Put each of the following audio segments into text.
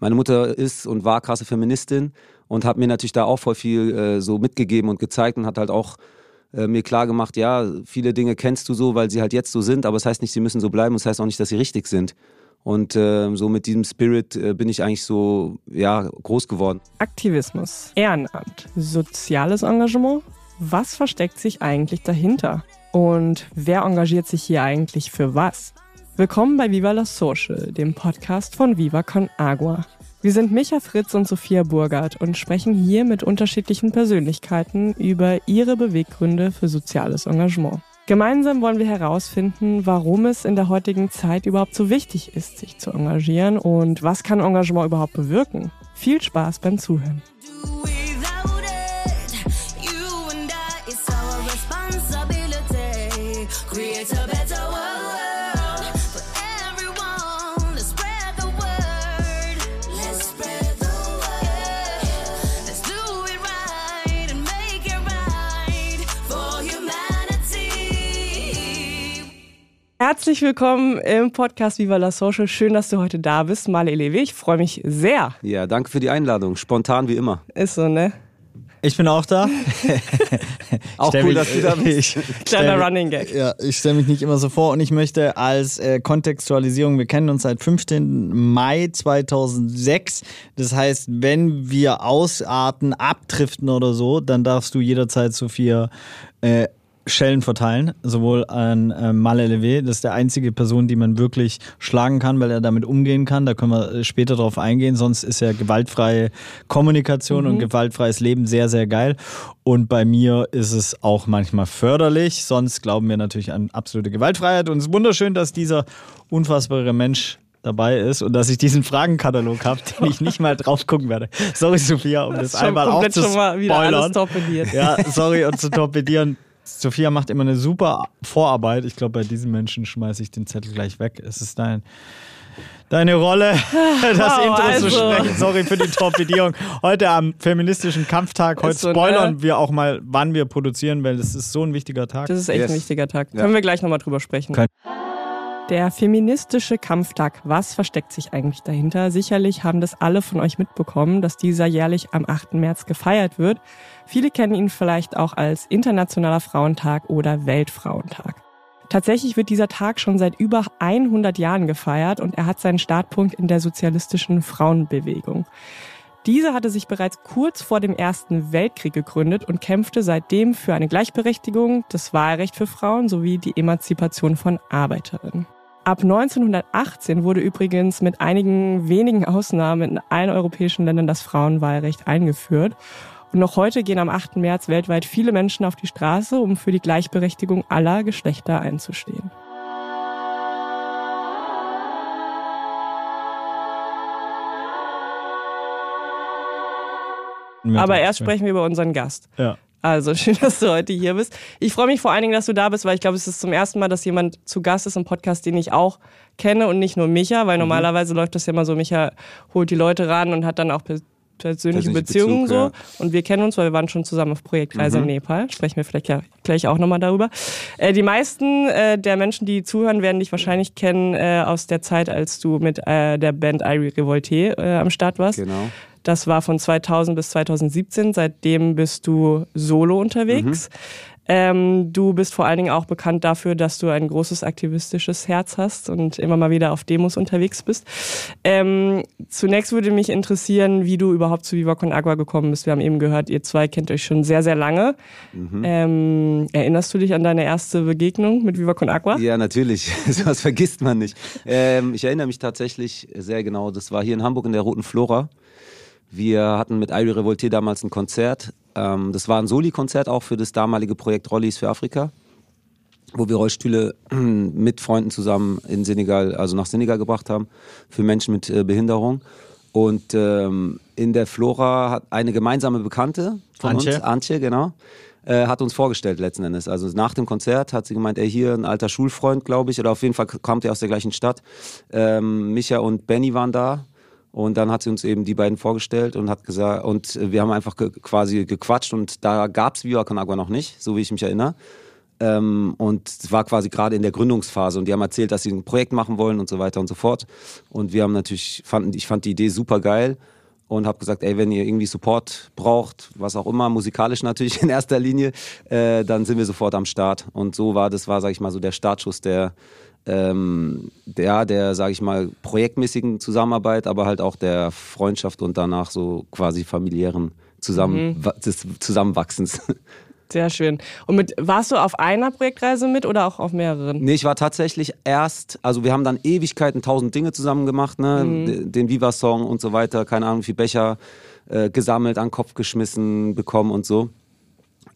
meine Mutter ist und war krasse Feministin und hat mir natürlich da auch voll viel äh, so mitgegeben und gezeigt und hat halt auch äh, mir klar gemacht, ja, viele Dinge kennst du so, weil sie halt jetzt so sind, aber es das heißt nicht, sie müssen so bleiben, es das heißt auch nicht, dass sie richtig sind. Und äh, so mit diesem Spirit äh, bin ich eigentlich so ja, groß geworden. Aktivismus, Ehrenamt, soziales Engagement. Was versteckt sich eigentlich dahinter? Und wer engagiert sich hier eigentlich für was? Willkommen bei Viva la Social, dem Podcast von Viva Con Agua. Wir sind Micha Fritz und Sophia Burgert und sprechen hier mit unterschiedlichen Persönlichkeiten über ihre Beweggründe für soziales Engagement. Gemeinsam wollen wir herausfinden, warum es in der heutigen Zeit überhaupt so wichtig ist, sich zu engagieren und was kann Engagement überhaupt bewirken. Viel Spaß beim Zuhören. Herzlich willkommen im Podcast Viva la Social. Schön, dass du heute da bist, Male Elewe. Ich freue mich sehr. Ja, danke für die Einladung. Spontan wie immer. Ist so, ne? Ich bin auch da. auch cool, mich, dass du da bist. Kleiner Running Gag. Ja, ich stelle mich nicht immer so vor und ich möchte als äh, Kontextualisierung, wir kennen uns seit 15. Mai 2006. Das heißt, wenn wir ausarten, abdriften oder so, dann darfst du jederzeit Sophia äh, Schellen verteilen, sowohl an äh, Mal LW, das ist der einzige Person, die man wirklich schlagen kann, weil er damit umgehen kann. Da können wir äh, später drauf eingehen. Sonst ist ja gewaltfreie Kommunikation mhm. und gewaltfreies Leben sehr, sehr geil. Und bei mir ist es auch manchmal förderlich. Sonst glauben wir natürlich an absolute Gewaltfreiheit. Und es ist wunderschön, dass dieser unfassbare Mensch dabei ist und dass ich diesen Fragenkatalog habe, den ich nicht mal drauf gucken werde. Sorry, Sophia, um das, das einmal auch zu spoilern. Ja, sorry und zu torpedieren. Sophia macht immer eine super Vorarbeit. Ich glaube, bei diesen Menschen schmeiße ich den Zettel gleich weg. Es ist dein, deine Rolle, das wow, Intro also. zu sprechen. Sorry für die Torpedierung. Heute am feministischen Kampftag. Heute so, spoilern ne? wir auch mal, wann wir produzieren, weil das ist so ein wichtiger Tag. Das ist echt yes. ein wichtiger Tag. Ja. Können wir gleich nochmal drüber sprechen. Kein der feministische Kampftag, was versteckt sich eigentlich dahinter? Sicherlich haben das alle von euch mitbekommen, dass dieser jährlich am 8. März gefeiert wird. Viele kennen ihn vielleicht auch als Internationaler Frauentag oder Weltfrauentag. Tatsächlich wird dieser Tag schon seit über 100 Jahren gefeiert und er hat seinen Startpunkt in der sozialistischen Frauenbewegung. Diese hatte sich bereits kurz vor dem Ersten Weltkrieg gegründet und kämpfte seitdem für eine Gleichberechtigung, das Wahlrecht für Frauen sowie die Emanzipation von Arbeiterinnen. Ab 1918 wurde übrigens mit einigen wenigen Ausnahmen in allen europäischen Ländern das Frauenwahlrecht eingeführt. Und noch heute gehen am 8. März weltweit viele Menschen auf die Straße, um für die Gleichberechtigung aller Geschlechter einzustehen. Aber erst sprechen wir über unseren Gast. Ja. Also schön, dass du heute hier bist. Ich freue mich vor allen Dingen, dass du da bist, weil ich glaube, es ist zum ersten Mal, dass jemand zu Gast ist im Podcast, den ich auch kenne und nicht nur Micha, weil mhm. normalerweise läuft das ja immer so, Micha holt die Leute ran und hat dann auch persönliche Beziehungen Bezug, so. Ja. Und wir kennen uns, weil wir waren schon zusammen auf Projektreise mhm. in Nepal. Sprechen wir vielleicht ja gleich auch nochmal darüber. Äh, die meisten äh, der Menschen, die zuhören, werden dich wahrscheinlich kennen äh, aus der Zeit, als du mit äh, der Band Irie Revolte äh, am Start warst. Genau. Das war von 2000 bis 2017. Seitdem bist du solo unterwegs. Mhm. Ähm, du bist vor allen Dingen auch bekannt dafür, dass du ein großes aktivistisches Herz hast und immer mal wieder auf Demos unterwegs bist. Ähm, zunächst würde mich interessieren, wie du überhaupt zu Viva Con Agua gekommen bist. Wir haben eben gehört, ihr zwei kennt euch schon sehr, sehr lange. Mhm. Ähm, erinnerst du dich an deine erste Begegnung mit Viva Con Agua? Ja, natürlich. Was vergisst man nicht. Ähm, ich erinnere mich tatsächlich sehr genau. Das war hier in Hamburg in der Roten Flora. Wir hatten mit Irie Revolte damals ein Konzert. Ähm, das war ein Soli-Konzert auch für das damalige Projekt Rollies für Afrika, wo wir Rollstühle mit Freunden zusammen in Senegal, also nach Senegal gebracht haben, für Menschen mit äh, Behinderung. Und ähm, in der Flora hat eine gemeinsame Bekannte von Antje. uns, Antje, genau, äh, hat uns vorgestellt letzten Endes. Also nach dem Konzert hat sie gemeint, ey, hier ein alter Schulfreund, glaube ich, oder auf jeden Fall kommt er aus der gleichen Stadt. Ähm, Micha und Benny waren da und dann hat sie uns eben die beiden vorgestellt und hat gesagt, und wir haben einfach ge quasi gequatscht und da gab es Viva Con Agua noch nicht, so wie ich mich erinnere. Ähm, und es war quasi gerade in der Gründungsphase und die haben erzählt, dass sie ein Projekt machen wollen und so weiter und so fort. Und wir haben natürlich, fanden, ich fand die Idee super geil und habe gesagt, ey, wenn ihr irgendwie Support braucht, was auch immer, musikalisch natürlich in erster Linie, äh, dann sind wir sofort am Start. Und so war das, war, sag ich mal, so der Startschuss der, ähm, der, der, sage ich mal, projektmäßigen Zusammenarbeit, aber halt auch der Freundschaft und danach so quasi familiären Zusammen mhm. des Zusammenwachsens. Sehr schön. Und mit, warst du auf einer Projektreise mit oder auch auf mehreren? Nee, ich war tatsächlich erst, also wir haben dann Ewigkeiten tausend Dinge zusammen gemacht, ne? Mhm. Den Viva-Song und so weiter, keine Ahnung, wie viel Becher äh, gesammelt, an den Kopf geschmissen bekommen und so.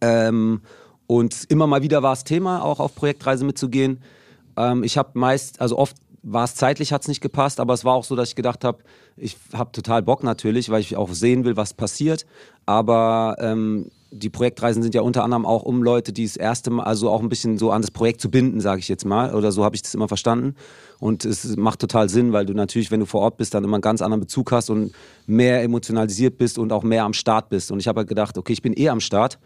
Ähm, und immer mal wieder war es Thema, auch auf Projektreise mitzugehen. Ähm, ich habe meist, also oft war es zeitlich, hat es nicht gepasst, aber es war auch so, dass ich gedacht habe, ich habe total Bock natürlich, weil ich auch sehen will, was passiert. Aber ähm, die Projektreisen sind ja unter anderem auch um Leute, die das erste Mal, also auch ein bisschen so an das Projekt zu binden, sage ich jetzt mal. Oder so habe ich das immer verstanden. Und es macht total Sinn, weil du natürlich, wenn du vor Ort bist, dann immer einen ganz anderen Bezug hast und mehr emotionalisiert bist und auch mehr am Start bist. Und ich habe halt gedacht, okay, ich bin eh am Start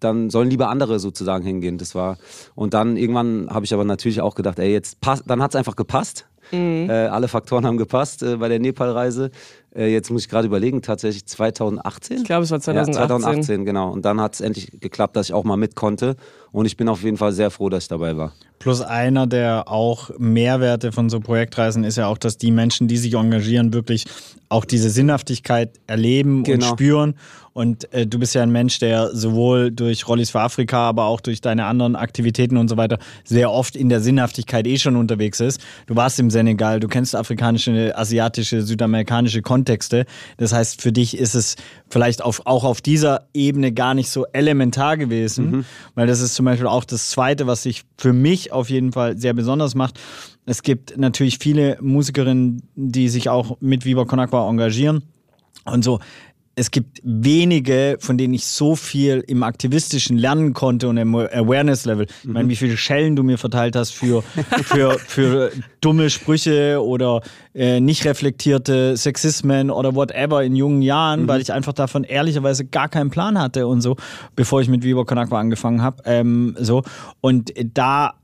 dann sollen lieber andere sozusagen hingehen. Das war und dann irgendwann habe ich aber natürlich auch gedacht, ey, jetzt passt, dann hat es einfach gepasst. Mhm. Äh, alle Faktoren haben gepasst äh, bei der Nepal-Reise. Äh, jetzt muss ich gerade überlegen, tatsächlich 2018? Ich glaube, es war 2018. Ja, 2018, genau. Und dann hat es endlich geklappt, dass ich auch mal mit konnte. Und ich bin auf jeden Fall sehr froh, dass ich dabei war. Plus einer der auch Mehrwerte von so Projektreisen ist ja auch, dass die Menschen, die sich engagieren, wirklich auch diese Sinnhaftigkeit erleben genau. und spüren. Und äh, du bist ja ein Mensch, der sowohl durch Rollis für Afrika, aber auch durch deine anderen Aktivitäten und so weiter sehr oft in der Sinnhaftigkeit eh schon unterwegs ist. Du warst im Senegal, du kennst afrikanische, asiatische, südamerikanische Kontexte. Das heißt, für dich ist es vielleicht auf, auch auf dieser Ebene gar nicht so elementar gewesen, mhm. weil das ist zum Beispiel auch das Zweite, was sich für mich auf jeden Fall sehr besonders macht. Es gibt natürlich viele Musikerinnen, die sich auch mit Viva Con Agua engagieren. Und so, es gibt wenige, von denen ich so viel im Aktivistischen lernen konnte und im Awareness-Level. Ich meine, mhm. wie viele Schellen du mir verteilt hast für, für, für dumme Sprüche oder äh, nicht reflektierte Sexismen oder whatever in jungen Jahren, mhm. weil ich einfach davon ehrlicherweise gar keinen Plan hatte und so, bevor ich mit Viva Con Agua angefangen habe. Ähm, so. Und da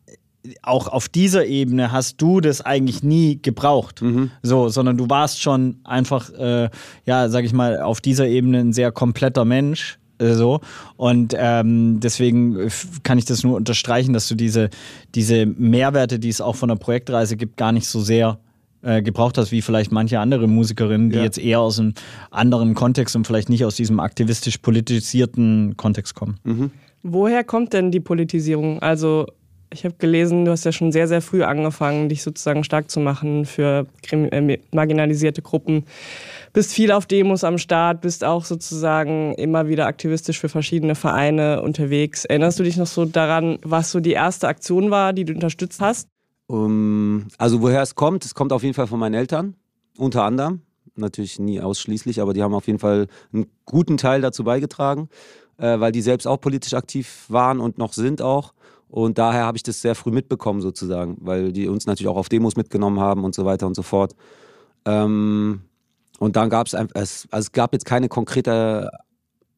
auch auf dieser Ebene hast du das eigentlich nie gebraucht, mhm. so, sondern du warst schon einfach, äh, ja, sag ich mal, auf dieser Ebene ein sehr kompletter Mensch. Äh, so und ähm, deswegen kann ich das nur unterstreichen, dass du diese, diese Mehrwerte, die es auch von der Projektreise gibt, gar nicht so sehr äh, gebraucht hast, wie vielleicht manche andere Musikerinnen, die ja. jetzt eher aus einem anderen Kontext und vielleicht nicht aus diesem aktivistisch politisierten Kontext kommen. Mhm. Woher kommt denn die Politisierung? Also ich habe gelesen, du hast ja schon sehr, sehr früh angefangen, dich sozusagen stark zu machen für äh, marginalisierte Gruppen. Bist viel auf Demos am Start, bist auch sozusagen immer wieder aktivistisch für verschiedene Vereine unterwegs. Erinnerst du dich noch so daran, was so die erste Aktion war, die du unterstützt hast? Um, also woher es kommt, es kommt auf jeden Fall von meinen Eltern, unter anderem. Natürlich nie ausschließlich, aber die haben auf jeden Fall einen guten Teil dazu beigetragen, äh, weil die selbst auch politisch aktiv waren und noch sind auch. Und daher habe ich das sehr früh mitbekommen, sozusagen, weil die uns natürlich auch auf Demos mitgenommen haben und so weiter und so fort. Ähm, und dann gab es einfach, also es gab jetzt keine konkrete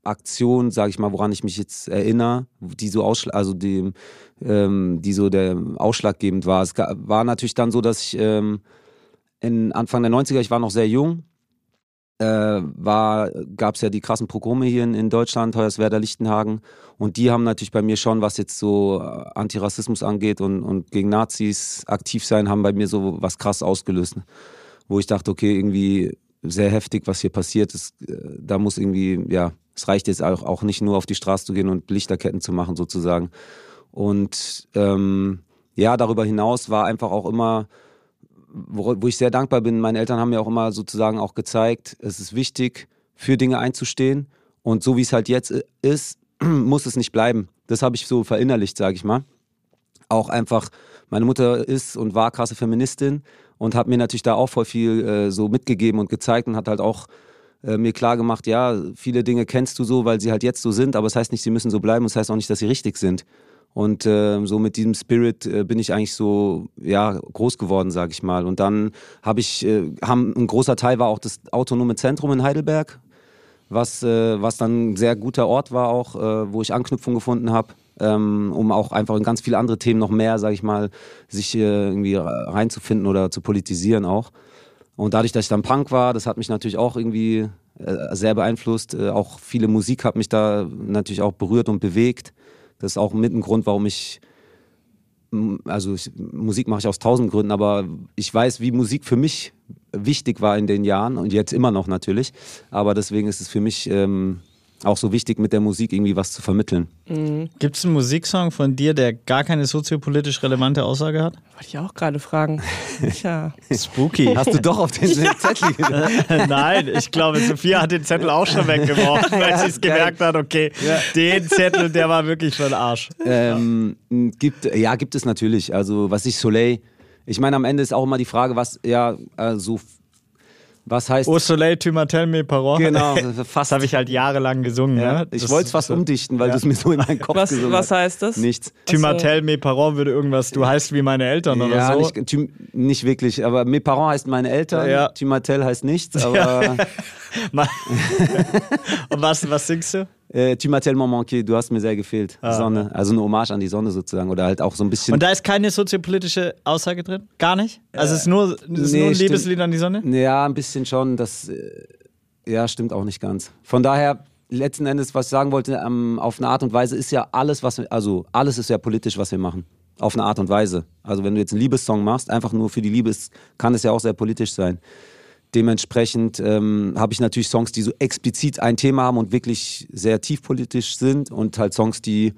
Aktion, sage ich mal, woran ich mich jetzt erinnere, die so ausschlag, also die, ähm, die so der ausschlaggebend war. Es war natürlich dann so, dass ich ähm, in Anfang der 90er, ich war noch sehr jung, äh, gab es ja die krassen Pogrome hier in, in Deutschland, Hoyerswerda, Lichtenhagen. Und die haben natürlich bei mir schon, was jetzt so äh, Antirassismus angeht und, und gegen Nazis aktiv sein, haben bei mir so was krass ausgelöst. Wo ich dachte, okay, irgendwie sehr heftig, was hier passiert ist. Äh, da muss irgendwie, ja, es reicht jetzt auch, auch nicht nur auf die Straße zu gehen und Lichterketten zu machen, sozusagen. Und ähm, ja, darüber hinaus war einfach auch immer wo, wo ich sehr dankbar bin, meine Eltern haben mir auch immer sozusagen auch gezeigt, es ist wichtig, für Dinge einzustehen. Und so wie es halt jetzt ist, muss es nicht bleiben. Das habe ich so verinnerlicht, sage ich mal. Auch einfach, meine Mutter ist und war krasse Feministin und hat mir natürlich da auch voll viel äh, so mitgegeben und gezeigt und hat halt auch äh, mir klar gemacht, ja, viele Dinge kennst du so, weil sie halt jetzt so sind, aber es das heißt nicht, sie müssen so bleiben, es das heißt auch nicht, dass sie richtig sind. Und äh, so mit diesem Spirit äh, bin ich eigentlich so ja groß geworden, sag ich mal. Und dann habe ich, äh, haben, ein großer Teil war auch das autonome Zentrum in Heidelberg, was, äh, was dann ein sehr guter Ort war auch, äh, wo ich Anknüpfung gefunden habe. ähm, um auch einfach in ganz viele andere Themen noch mehr, sage ich mal, sich äh, irgendwie reinzufinden oder zu politisieren auch. Und dadurch, dass ich dann Punk war, das hat mich natürlich auch irgendwie sehr beeinflusst. Auch viele Musik hat mich da natürlich auch berührt und bewegt. Das ist auch mit ein Grund, warum ich also ich, Musik mache ich aus tausend Gründen, aber ich weiß, wie Musik für mich wichtig war in den Jahren und jetzt immer noch natürlich. Aber deswegen ist es für mich ähm, auch so wichtig, mit der Musik irgendwie was zu vermitteln. Mhm. Gibt es einen Musiksong von dir, der gar keine soziopolitisch relevante Aussage hat? Wollte ich auch gerade fragen. Tja. Spooky. Hast du doch auf den ja. Zettel Nein, ich glaube, Sophia hat den Zettel auch schon weggeworfen, weil sie es gemerkt hat, okay, ja. den Zettel, der war wirklich für den Arsch. Ähm, gibt, ja, gibt es natürlich. Also, was ich Soleil. Ich meine, am Ende ist auch immer die Frage, was ja so was heißt. Au soleil, tu m'appelles mes parents. Genau, fast. habe ich halt jahrelang gesungen. Ja. ja. Ich wollte es fast so. umdichten, weil ja. du es mir so in meinen Kopf was, gesungen Was heißt das? Nichts. Tu m'appelles mes parents würde irgendwas, du heißt wie meine Eltern oder ja, so. Nicht, tu, nicht wirklich, aber mes parents heißt meine Eltern, ja. tu m'appelles heißt nichts, aber. Und was, was singst du? Äh, tu m'as tellement manqué, du hast mir sehr gefehlt. Ah, Sonne. Also eine Hommage an die Sonne sozusagen. Oder halt auch so ein bisschen. Und da ist keine soziopolitische Aussage drin? Gar nicht? Also es ist nur, es ist nee, nur ein Liebeslied an die Sonne? Ja, ein bisschen schon. Das äh, ja, stimmt auch nicht ganz. Von daher, letzten Endes, was ich sagen wollte, ähm, auf eine Art und Weise ist ja alles, was wir, also alles ist ja politisch, was wir machen. Auf eine Art und Weise. Also wenn du jetzt einen Liebessong machst, einfach nur für die Liebe, kann es ja auch sehr politisch sein. Dementsprechend ähm, habe ich natürlich Songs, die so explizit ein Thema haben und wirklich sehr tiefpolitisch sind und halt Songs, die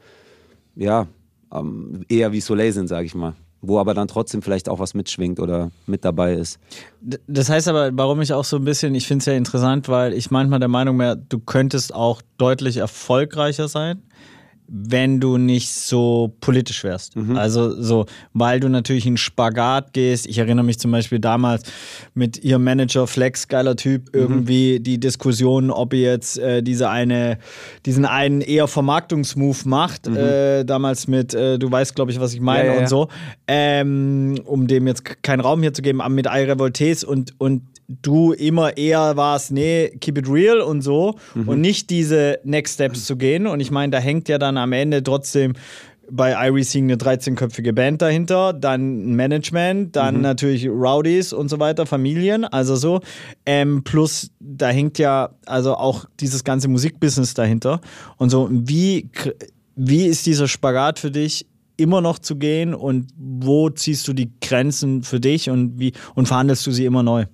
ja ähm, eher wie Soleil sind, sage ich mal. Wo aber dann trotzdem vielleicht auch was mitschwingt oder mit dabei ist. Das heißt aber, warum ich auch so ein bisschen, ich finde es ja interessant, weil ich manchmal der Meinung wäre, du könntest auch deutlich erfolgreicher sein wenn du nicht so politisch wärst. Mhm. Also so, weil du natürlich in Spagat gehst. Ich erinnere mich zum Beispiel damals mit ihrem Manager Flex, geiler Typ, mhm. irgendwie die Diskussion, ob ihr jetzt äh, diese eine, diesen einen eher Vermarktungsmove macht, mhm. äh, damals mit, äh, du weißt, glaube ich, was ich meine ja, ja, und so, ähm, um dem jetzt keinen Raum hier zu geben, aber mit iRevoltes und, und du immer eher warst, nee, keep it real und so mhm. und nicht diese Next Steps zu gehen. Und ich meine, da hängt ja dann am Ende trotzdem bei iRacing eine 13-köpfige Band dahinter, dann Management, dann mhm. natürlich Rowdies und so weiter, Familien, also so. Ähm, plus, da hängt ja also auch dieses ganze Musikbusiness dahinter. Und so, wie, wie ist dieser Spagat für dich? immer noch zu gehen und wo ziehst du die Grenzen für dich und wie und verhandelst du sie immer neu?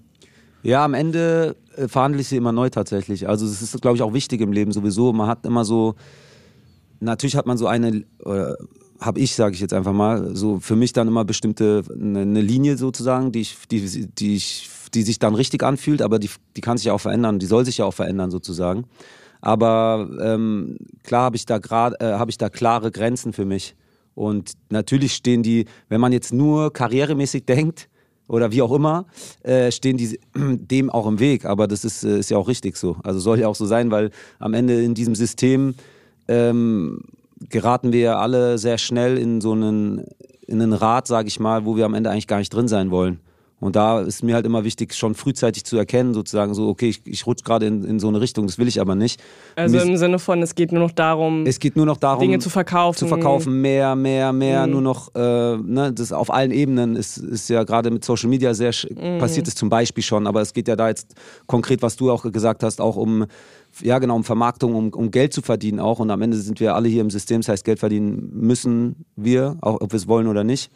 Ja, am Ende äh, verhandle ich sie immer neu tatsächlich. Also es ist, glaube ich, auch wichtig im Leben sowieso. Man hat immer so, natürlich hat man so eine, äh, habe ich, sage ich jetzt einfach mal, so für mich dann immer bestimmte, eine, eine Linie sozusagen, die, ich, die, die, ich, die sich dann richtig anfühlt, aber die, die kann sich ja auch verändern, die soll sich ja auch verändern sozusagen. Aber ähm, klar habe ich da gerade, äh, habe ich da klare Grenzen für mich. Und natürlich stehen die, wenn man jetzt nur karrieremäßig denkt, oder wie auch immer, äh, stehen die dem auch im Weg. Aber das ist, äh, ist ja auch richtig so. Also soll ja auch so sein, weil am Ende in diesem System ähm, geraten wir alle sehr schnell in so einen, in einen Rad, sage ich mal, wo wir am Ende eigentlich gar nicht drin sein wollen. Und da ist mir halt immer wichtig, schon frühzeitig zu erkennen, sozusagen so, okay, ich, ich rutsche gerade in, in so eine Richtung, das will ich aber nicht. Also mir im Sinne von, es geht nur noch darum, es geht nur noch darum Dinge zu verkaufen. Zu verkaufen, mehr, mehr, mehr, mhm. nur noch, äh, ne, das auf allen Ebenen ist, ist ja gerade mit Social Media sehr, mhm. passiert es zum Beispiel schon, aber es geht ja da jetzt konkret, was du auch gesagt hast, auch um ja genau, um Vermarktung, um, um Geld zu verdienen auch. Und am Ende sind wir alle hier im System, das heißt, Geld verdienen müssen wir, auch ob wir es wollen oder nicht.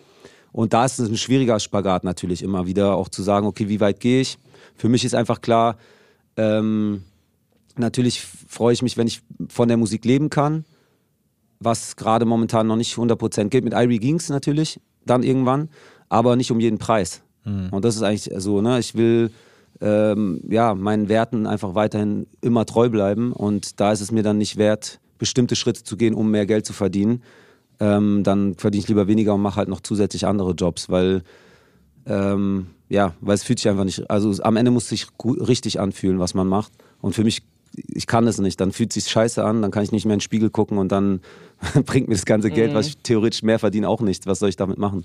Und da ist es ein schwieriger Spagat natürlich immer wieder, auch zu sagen, okay, wie weit gehe ich? Für mich ist einfach klar, ähm, natürlich freue ich mich, wenn ich von der Musik leben kann, was gerade momentan noch nicht 100% geht. Mit Irie ging es natürlich dann irgendwann, aber nicht um jeden Preis. Mhm. Und das ist eigentlich so, ne? ich will ähm, ja, meinen Werten einfach weiterhin immer treu bleiben und da ist es mir dann nicht wert, bestimmte Schritte zu gehen, um mehr Geld zu verdienen ähm, dann verdiene ich lieber weniger und mache halt noch zusätzlich andere Jobs, weil ähm, ja, weil es fühlt sich einfach nicht, also am Ende muss es sich richtig anfühlen, was man macht. Und für mich, ich kann es nicht. Dann fühlt es sich scheiße an, dann kann ich nicht mehr in den Spiegel gucken und dann bringt mir das ganze Geld, mhm. was ich theoretisch mehr verdiene, auch nichts. Was soll ich damit machen?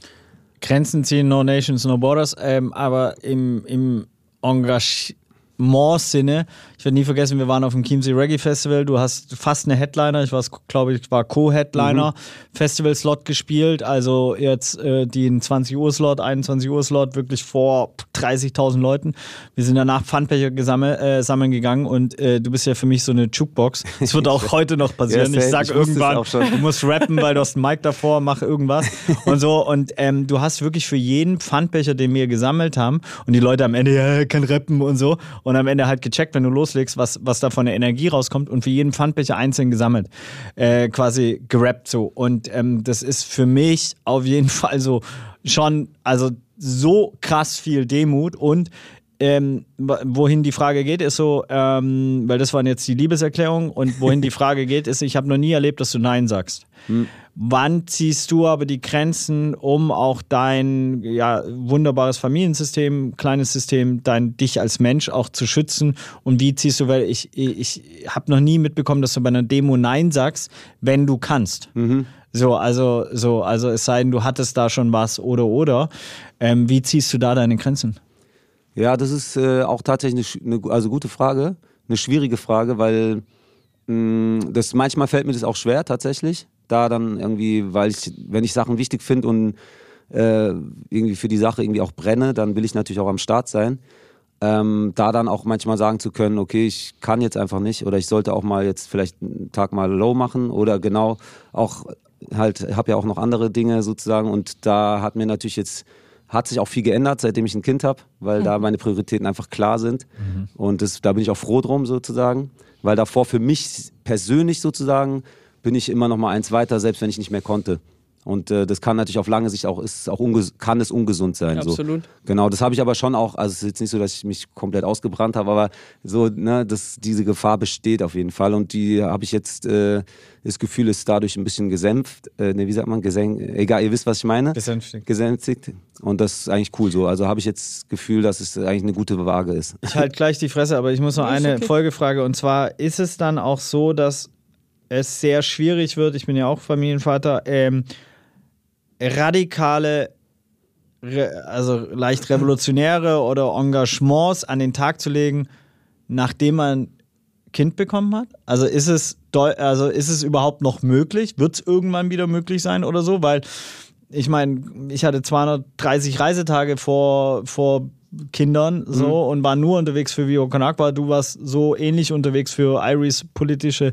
Grenzen ziehen, no nations, no borders. Ähm, aber im, im Engagement More-Sinne. Ich werde nie vergessen, wir waren auf dem Chiemsee Reggae Festival. Du hast fast eine Headliner, ich war, glaube ich, war Co-Headliner, mhm. Festival-Slot gespielt. Also jetzt äh, den 20 Uhr Slot, 21 Uhr Slot, wirklich vor 30.000 Leuten. Wir sind danach Pfandbecher gesammel, äh, sammeln gegangen und äh, du bist ja für mich so eine Jukebox. Das wird auch heute noch passieren. Ja, ich sag ich irgendwann, du musst rappen, weil du hast einen Mic davor, mach irgendwas und so. Und ähm, du hast wirklich für jeden Pfandbecher, den wir gesammelt haben und die Leute am Ende, ja, kann rappen und so und am Ende halt gecheckt, wenn du loslegst, was, was da von der Energie rauskommt und für jeden Pfandbecher einzeln gesammelt, äh, quasi gerappt so. Und ähm, das ist für mich auf jeden Fall so schon, also so krass viel Demut und ähm, wohin die Frage geht, ist so, ähm, weil das waren jetzt die Liebeserklärungen und wohin die Frage geht, ist, ich habe noch nie erlebt, dass du Nein sagst. Hm. Wann ziehst du aber die Grenzen, um auch dein ja, wunderbares Familiensystem, kleines System, dein dich als Mensch auch zu schützen? Und wie ziehst du, weil ich, ich habe noch nie mitbekommen, dass du bei einer Demo Nein sagst, wenn du kannst. Mhm. So, also, so, also es sei denn, du hattest da schon was oder oder. Ähm, wie ziehst du da deine Grenzen? Ja, das ist äh, auch tatsächlich eine, eine, also gute Frage, eine schwierige Frage, weil mh, mm, das manchmal fällt mir das auch schwer tatsächlich da dann irgendwie, weil ich, wenn ich Sachen wichtig finde und äh, irgendwie für die Sache irgendwie auch brenne, dann will ich natürlich auch am Start sein. Ähm, da dann auch manchmal sagen zu können, okay, ich kann jetzt einfach nicht oder ich sollte auch mal jetzt vielleicht einen Tag mal low machen oder genau auch halt, habe ja auch noch andere Dinge sozusagen und da hat mir natürlich jetzt hat sich auch viel geändert, seitdem ich ein Kind habe, weil mhm. da meine Prioritäten einfach klar sind. Mhm. Und das, da bin ich auch froh drum sozusagen, weil davor für mich persönlich sozusagen bin ich immer noch mal eins weiter, selbst wenn ich nicht mehr konnte. Und äh, das kann natürlich auf lange Sicht auch, ist auch kann es ungesund sein. Absolut. So. Genau, das habe ich aber schon auch, also es ist jetzt nicht so, dass ich mich komplett ausgebrannt habe, aber so, ne, dass diese Gefahr besteht auf jeden Fall. Und die habe ich jetzt, äh, das Gefühl ist dadurch ein bisschen gesänft, äh, ne, wie sagt man, gesenkt, egal, ihr wisst, was ich meine. Gesänftigt. Gesänftigt. Und das ist eigentlich cool so. Also habe ich jetzt das Gefühl, dass es eigentlich eine gute Waage ist. Ich halte gleich die Fresse, aber ich muss noch eine okay. Folgefrage. Und zwar, ist es dann auch so, dass es sehr schwierig wird, ich bin ja auch Familienvater, ähm, radikale, also leicht revolutionäre oder Engagements an den Tag zu legen, nachdem man Kind bekommen hat? Also ist es, also ist es überhaupt noch möglich? Wird es irgendwann wieder möglich sein oder so? Weil ich meine, ich hatte 230 Reisetage vor, vor Kindern so mhm. und war nur unterwegs für Vio Konakwa. Du warst so ähnlich unterwegs für Iris politische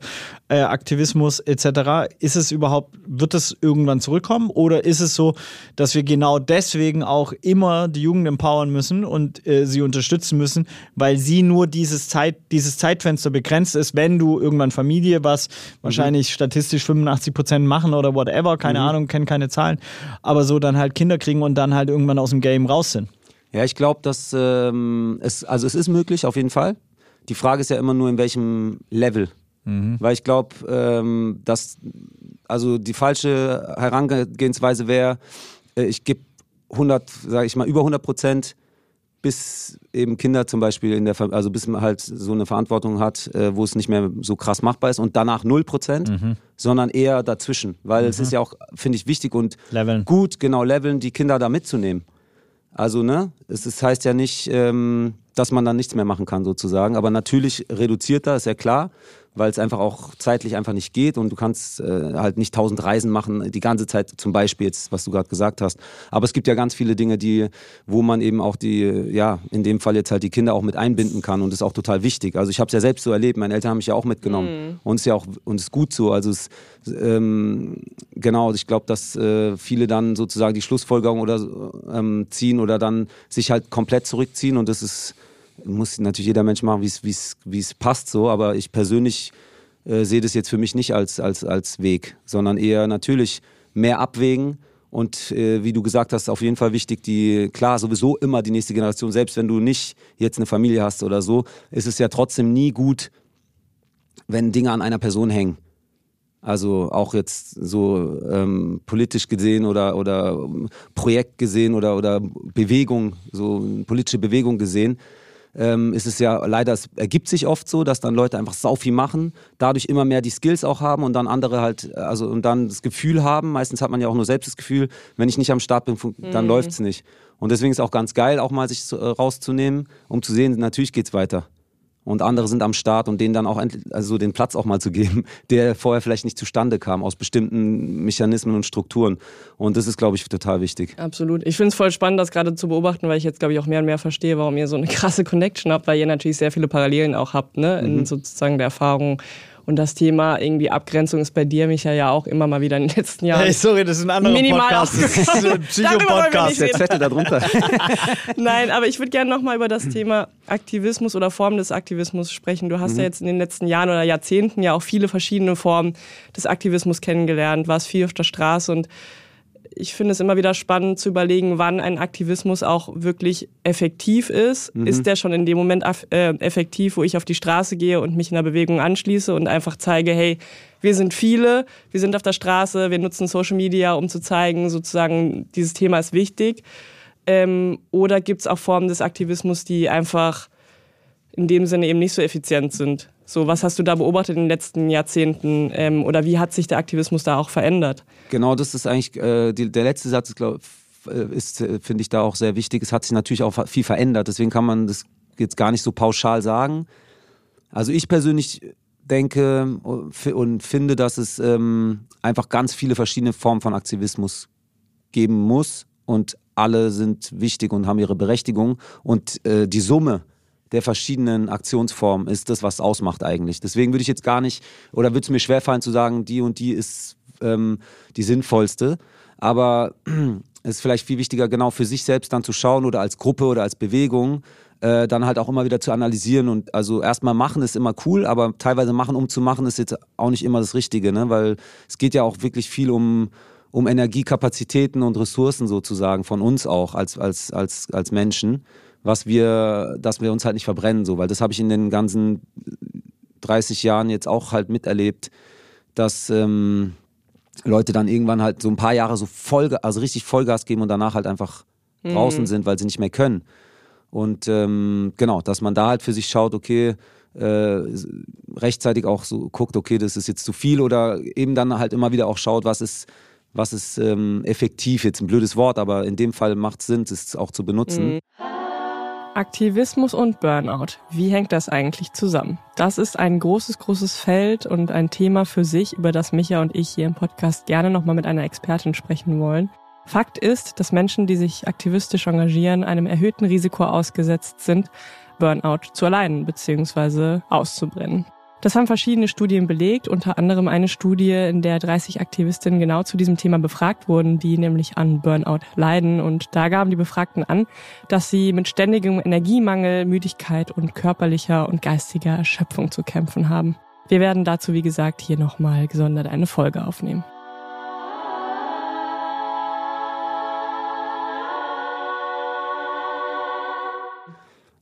äh, Aktivismus etc. Ist es überhaupt, wird es irgendwann zurückkommen oder ist es so, dass wir genau deswegen auch immer die Jugend empowern müssen und äh, sie unterstützen müssen, weil sie nur dieses Zeit, dieses Zeitfenster begrenzt ist, wenn du irgendwann Familie, was mhm. wahrscheinlich statistisch 85 Prozent machen oder whatever, keine mhm. Ahnung, kennen keine Zahlen, aber so dann halt Kinder kriegen und dann halt irgendwann aus dem Game raus sind. Ja, ich glaube, dass ähm, es, also es ist möglich, auf jeden Fall. Die Frage ist ja immer nur, in welchem Level. Mhm. Weil ich glaube, ähm, dass also die falsche Herangehensweise wäre, äh, ich gebe 100, sage ich mal, über 100 Prozent, bis eben Kinder zum Beispiel in der, also bis man halt so eine Verantwortung hat, äh, wo es nicht mehr so krass machbar ist und danach 0 Prozent, mhm. sondern eher dazwischen. Weil mhm. es ist ja auch, finde ich, wichtig und leveln. gut, genau, leveln, die Kinder da mitzunehmen. Also, ne, es, es heißt ja nicht, ähm, dass man dann nichts mehr machen kann, sozusagen. Aber natürlich reduziert da, ist ja klar weil es einfach auch zeitlich einfach nicht geht und du kannst äh, halt nicht tausend Reisen machen, die ganze Zeit zum Beispiel jetzt, was du gerade gesagt hast. Aber es gibt ja ganz viele Dinge, die, wo man eben auch die, ja, in dem Fall jetzt halt die Kinder auch mit einbinden kann und das ist auch total wichtig. Also ich habe es ja selbst so erlebt, meine Eltern haben mich ja auch mitgenommen mhm. und es ist ja auch, und es ist gut so. Also es, ähm, genau, ich glaube, dass äh, viele dann sozusagen die Schlussfolgerung oder ähm, ziehen oder dann sich halt komplett zurückziehen und das ist muss natürlich jeder Mensch machen, wie es passt so, aber ich persönlich äh, sehe das jetzt für mich nicht als, als, als Weg, sondern eher natürlich mehr abwägen und äh, wie du gesagt hast, auf jeden Fall wichtig, die, klar, sowieso immer die nächste Generation, selbst wenn du nicht jetzt eine Familie hast oder so, ist es ja trotzdem nie gut, wenn Dinge an einer Person hängen. Also auch jetzt so ähm, politisch gesehen oder, oder Projekt gesehen oder, oder Bewegung, so politische Bewegung gesehen ähm, ist es ja leider, es ergibt sich oft so, dass dann Leute einfach sau viel machen, dadurch immer mehr die Skills auch haben und dann andere halt, also und dann das Gefühl haben, meistens hat man ja auch nur selbst das Gefühl, wenn ich nicht am Start bin, dann mhm. läuft es nicht. Und deswegen ist es auch ganz geil, auch mal sich rauszunehmen, um zu sehen, natürlich geht es weiter und andere sind am Start und denen dann auch also den Platz auch mal zu geben, der vorher vielleicht nicht zustande kam aus bestimmten Mechanismen und Strukturen. Und das ist, glaube ich, total wichtig. Absolut. Ich finde es voll spannend, das gerade zu beobachten, weil ich jetzt, glaube ich, auch mehr und mehr verstehe, warum ihr so eine krasse Connection habt, weil ihr natürlich sehr viele Parallelen auch habt, ne, in mhm. sozusagen der Erfahrung und das Thema irgendwie Abgrenzung ist bei dir, Micha, ja auch immer mal wieder in den letzten Jahren. Hey, sorry, das ist ein anderer Minimal Podcast. Das ist ein Psycho-Podcast. Der Zettel darunter. Nein, aber ich würde gerne nochmal über das Thema Aktivismus oder Formen des Aktivismus sprechen. Du hast mhm. ja jetzt in den letzten Jahren oder Jahrzehnten ja auch viele verschiedene Formen des Aktivismus kennengelernt, warst viel auf der Straße und ich finde es immer wieder spannend zu überlegen, wann ein Aktivismus auch wirklich effektiv ist. Mhm. Ist der schon in dem Moment äh, effektiv, wo ich auf die Straße gehe und mich in der Bewegung anschließe und einfach zeige, hey, wir sind viele, wir sind auf der Straße, wir nutzen Social Media, um zu zeigen, sozusagen, dieses Thema ist wichtig. Ähm, oder gibt es auch Formen des Aktivismus, die einfach in dem Sinne eben nicht so effizient sind? So, was hast du da beobachtet in den letzten Jahrzehnten ähm, oder wie hat sich der Aktivismus da auch verändert? Genau, das ist eigentlich äh, die, der letzte Satz, glaube äh, ist, äh, finde ich, da auch sehr wichtig. Es hat sich natürlich auch viel verändert, deswegen kann man das jetzt gar nicht so pauschal sagen. Also ich persönlich denke und finde, dass es ähm, einfach ganz viele verschiedene Formen von Aktivismus geben muss und alle sind wichtig und haben ihre Berechtigung und äh, die Summe der verschiedenen Aktionsformen ist das, was ausmacht eigentlich. Deswegen würde ich jetzt gar nicht, oder würde es mir schwerfallen zu sagen, die und die ist ähm, die sinnvollste. Aber es ist vielleicht viel wichtiger, genau für sich selbst dann zu schauen oder als Gruppe oder als Bewegung, äh, dann halt auch immer wieder zu analysieren. Und also erstmal machen ist immer cool, aber teilweise machen, um zu machen, ist jetzt auch nicht immer das Richtige, ne? weil es geht ja auch wirklich viel um, um Energiekapazitäten und Ressourcen sozusagen von uns auch als, als, als, als Menschen was wir, dass wir uns halt nicht verbrennen, so, weil das habe ich in den ganzen 30 Jahren jetzt auch halt miterlebt, dass ähm, Leute dann irgendwann halt so ein paar Jahre so voll, also richtig Vollgas geben und danach halt einfach mhm. draußen sind, weil sie nicht mehr können. Und ähm, genau, dass man da halt für sich schaut, okay, äh, rechtzeitig auch so guckt, okay, das ist jetzt zu viel oder eben dann halt immer wieder auch schaut, was ist, was ist ähm, effektiv, jetzt ein blödes Wort, aber in dem Fall macht es Sinn, es auch zu benutzen. Mhm. Aktivismus und Burnout. Wie hängt das eigentlich zusammen? Das ist ein großes, großes Feld und ein Thema für sich, über das Micha und ich hier im Podcast gerne nochmal mit einer Expertin sprechen wollen. Fakt ist, dass Menschen, die sich aktivistisch engagieren, einem erhöhten Risiko ausgesetzt sind, Burnout zu erleiden bzw. auszubrennen. Das haben verschiedene Studien belegt, unter anderem eine Studie, in der 30 Aktivistinnen genau zu diesem Thema befragt wurden, die nämlich an Burnout leiden. Und da gaben die Befragten an, dass sie mit ständigem Energiemangel, Müdigkeit und körperlicher und geistiger Erschöpfung zu kämpfen haben. Wir werden dazu, wie gesagt, hier nochmal gesondert eine Folge aufnehmen.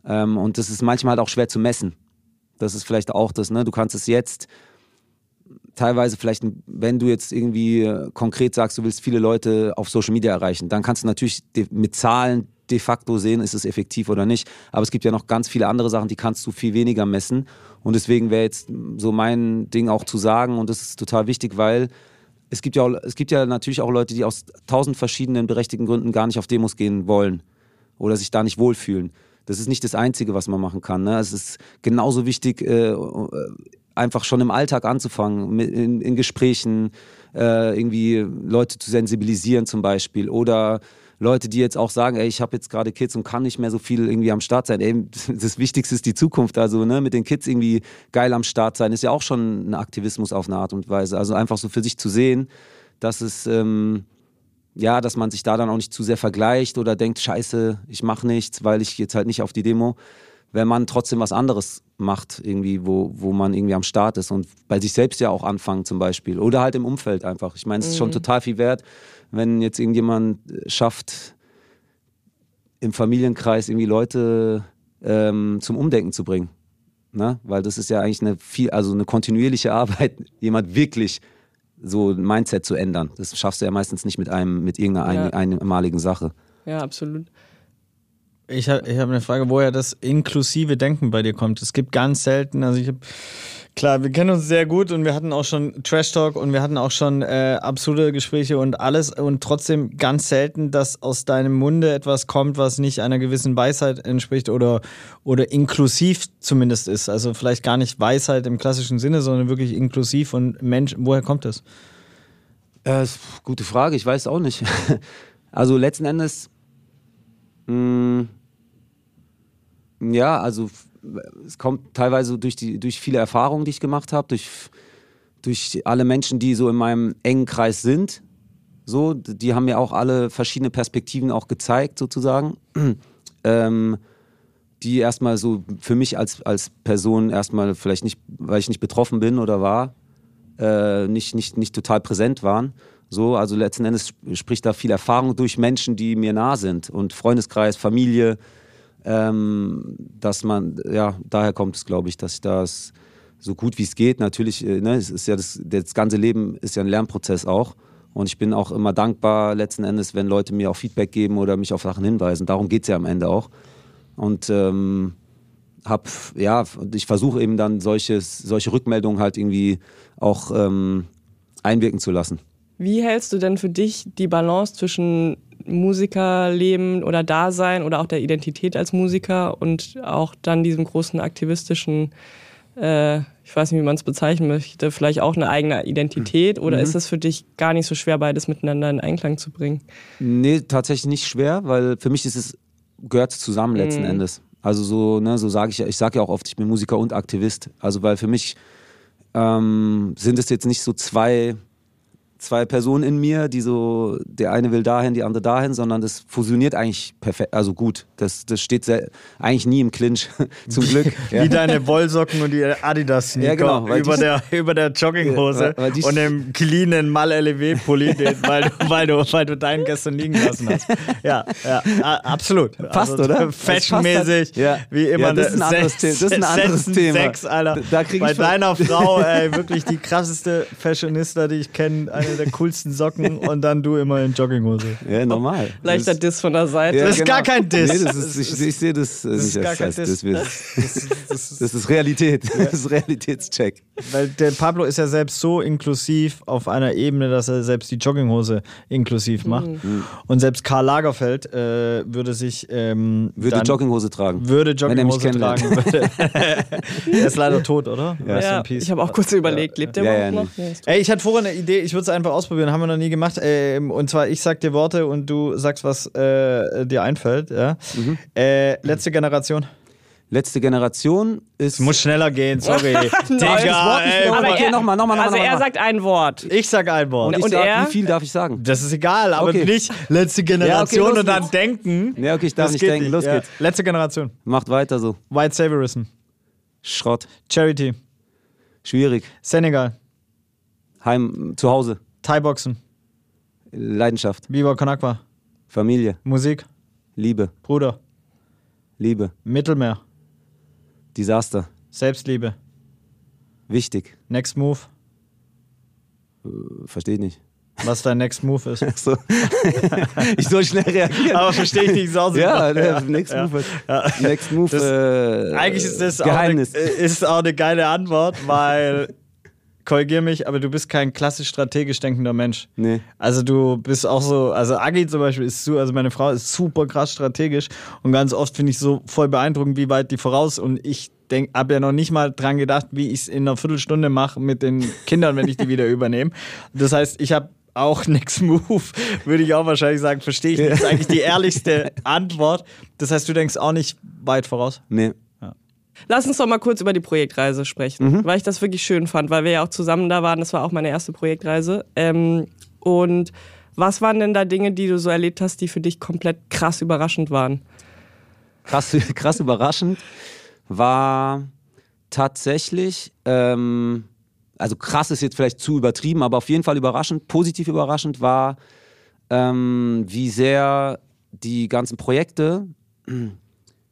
Ähm, und das ist manchmal halt auch schwer zu messen. Das ist vielleicht auch das, ne? Du kannst es jetzt teilweise vielleicht, wenn du jetzt irgendwie äh, konkret sagst, du willst viele Leute auf Social Media erreichen, dann kannst du natürlich mit Zahlen de facto sehen, ist es effektiv oder nicht. Aber es gibt ja noch ganz viele andere Sachen, die kannst du viel weniger messen. Und deswegen wäre jetzt so mein Ding auch zu sagen, und das ist total wichtig, weil es gibt ja, auch, es gibt ja natürlich auch Leute, die aus tausend verschiedenen berechtigten Gründen gar nicht auf Demos gehen wollen oder sich da nicht wohlfühlen. Das ist nicht das Einzige, was man machen kann. Ne? Es ist genauso wichtig, äh, einfach schon im Alltag anzufangen, in, in Gesprächen äh, irgendwie Leute zu sensibilisieren zum Beispiel oder Leute, die jetzt auch sagen, ey, ich habe jetzt gerade Kids und kann nicht mehr so viel irgendwie am Start sein. Ey, das Wichtigste ist die Zukunft. Also ne, mit den Kids irgendwie geil am Start sein, ist ja auch schon ein Aktivismus auf eine Art und Weise. Also einfach so für sich zu sehen, dass es ähm, ja, dass man sich da dann auch nicht zu sehr vergleicht oder denkt, scheiße, ich mache nichts, weil ich jetzt halt nicht auf die Demo. Wenn man trotzdem was anderes macht, irgendwie, wo, wo man irgendwie am Start ist und bei sich selbst ja auch anfangen zum Beispiel. Oder halt im Umfeld einfach. Ich meine, es ist mhm. schon total viel wert, wenn jetzt irgendjemand schafft, im Familienkreis irgendwie Leute ähm, zum Umdenken zu bringen. Ne? Weil das ist ja eigentlich eine viel, also eine kontinuierliche Arbeit, jemand wirklich so ein Mindset zu ändern. Das schaffst du ja meistens nicht mit einem, mit irgendeiner ja. einmaligen Sache. Ja, absolut. Ich habe ich hab eine Frage, woher das inklusive Denken bei dir kommt. Es gibt ganz selten, also ich habe Klar, wir kennen uns sehr gut und wir hatten auch schon Trash Talk und wir hatten auch schon äh, absurde Gespräche und alles und trotzdem ganz selten, dass aus deinem Munde etwas kommt, was nicht einer gewissen Weisheit entspricht oder, oder inklusiv zumindest ist. Also vielleicht gar nicht Weisheit im klassischen Sinne, sondern wirklich inklusiv und Mensch, woher kommt das? Äh, gute Frage, ich weiß auch nicht. also letzten Endes, mh, mm, ja, also es kommt teilweise durch, die, durch viele Erfahrungen, die ich gemacht habe, durch, durch alle Menschen, die so in meinem engen Kreis sind. So, die haben mir auch alle verschiedene Perspektiven auch gezeigt, sozusagen. ähm, die erstmal so für mich als, als Person erstmal vielleicht nicht, weil ich nicht betroffen bin oder war, äh, nicht, nicht, nicht total präsent waren. So, also letzten Endes spricht da viel Erfahrung durch Menschen, die mir nah sind und Freundeskreis, Familie, ähm, dass man, ja, daher kommt es, glaube ich, dass ich das so gut wie es geht, natürlich, äh, ne, es ist ja das, das ganze Leben ist ja ein Lernprozess auch. Und ich bin auch immer dankbar letzten Endes, wenn Leute mir auch Feedback geben oder mich auf Sachen hinweisen. Darum geht es ja am Ende auch. Und ähm, hab, ja, ich versuche eben dann solches, solche Rückmeldungen halt irgendwie auch ähm, einwirken zu lassen. Wie hältst du denn für dich die Balance zwischen Musikerleben oder Dasein oder auch der Identität als Musiker und auch dann diesem großen aktivistischen, äh, ich weiß nicht, wie man es bezeichnen möchte, vielleicht auch eine eigene Identität? Oder mhm. ist es für dich gar nicht so schwer, beides miteinander in Einklang zu bringen? Nee, tatsächlich nicht schwer, weil für mich ist es, gehört zusammen letzten mhm. Endes. Also so, ne, so sage ich ja, ich sage ja auch oft, ich bin Musiker und Aktivist. Also weil für mich ähm, sind es jetzt nicht so zwei zwei Personen in mir, die so, der eine will dahin, die andere dahin, sondern das fusioniert eigentlich perfekt, also gut. Das, das steht sehr, eigentlich nie im Clinch, zum Glück. Wie, ja. wie deine Wollsocken und die Adidas ja, genau, über, die, der, über der Jogginghose ja, und dem cleanen Mal-LEW-Pulli, weil, du, weil, du, weil du deinen gestern liegen lassen hast. Ja, ja absolut. Passt, also, oder? Fashionmäßig, halt, wie immer. das, ist ein anderes, Thema. das ist ein anderes Thema. Sex, Alter. Da, da Bei deiner Frau, ey, wirklich die krasseste Fashionista, die ich kenne, eine der coolsten Socken und dann du immer in Jogginghose. Ja, normal. Leichter Diss von der Seite. Ja, das ist genau. gar kein Diss. Nee, das ist, ich, ich sehe das, das nicht als, als Diss. Diss. Das, ist Realität. Das ist Realitätscheck. Weil der Pablo ist ja selbst so inklusiv auf einer Ebene, dass er selbst die Jogginghose inklusiv macht. Mhm. Und selbst Karl Lagerfeld äh, würde sich. Ähm, würde Jogginghose tragen. Würde Jogginghose tragen. er ist leider tot, oder? Ja, ja ich habe auch kurz überlegt, lebt der ja, überhaupt noch? Ey, ich hatte vorher eine Idee, ich würde es einfach ausprobieren, haben wir noch nie gemacht. Ähm, und zwar, ich sag dir Worte und du sagst, was äh, dir einfällt. Ja? Mhm. Äh, letzte Generation. Letzte Generation ist. Es muss schneller gehen, sorry. Digga, ey, aber okay, nochmal, nochmal, nochmal. Also er sagt ein Wort. Ich sag ein Wort. Und, und sag, er? Wie viel darf ich sagen? Das ist egal, aber okay. nicht letzte Generation ja, okay, und dann geht's. denken. Ja, okay, ich darf nicht denken. Nicht. Los ja. geht's. Letzte Generation. Macht weiter so. White Saviorism. Schrott. Charity. Schwierig. Senegal. Heim, zu Hause. Thai-Boxen. Leidenschaft. Viva Con Familie. Musik. Liebe. Bruder. Liebe. Mittelmeer. Desaster. Selbstliebe. Wichtig. Next Move. Äh, verstehe ich nicht. Was dein Next Move ist. so. ich soll schnell reagieren. Aber verstehe ich nicht so Ja, ja, Next. Move. Ja. Next Move. Das, äh, eigentlich ist das Geheimnis. Auch eine, ist auch eine geile Antwort, weil korrigier mich, aber du bist kein klassisch strategisch denkender Mensch. Nee. Also du bist auch so, also Agi zum Beispiel ist so, also meine Frau ist super krass strategisch und ganz oft finde ich so voll beeindruckend, wie weit die voraus und ich denk, habe ja noch nicht mal dran gedacht, wie ich es in einer Viertelstunde mache mit den Kindern, wenn ich die wieder übernehme. Das heißt, ich habe auch Next Move, würde ich auch wahrscheinlich sagen, verstehe ich nicht. Das ist eigentlich die ehrlichste Antwort. Das heißt, du denkst auch nicht weit voraus? Nee. Lass uns doch mal kurz über die Projektreise sprechen, mhm. weil ich das wirklich schön fand, weil wir ja auch zusammen da waren. Das war auch meine erste Projektreise. Ähm, und was waren denn da Dinge, die du so erlebt hast, die für dich komplett krass überraschend waren? Krass, krass überraschend war tatsächlich, ähm, also krass ist jetzt vielleicht zu übertrieben, aber auf jeden Fall überraschend, positiv überraschend war, ähm, wie sehr die ganzen Projekte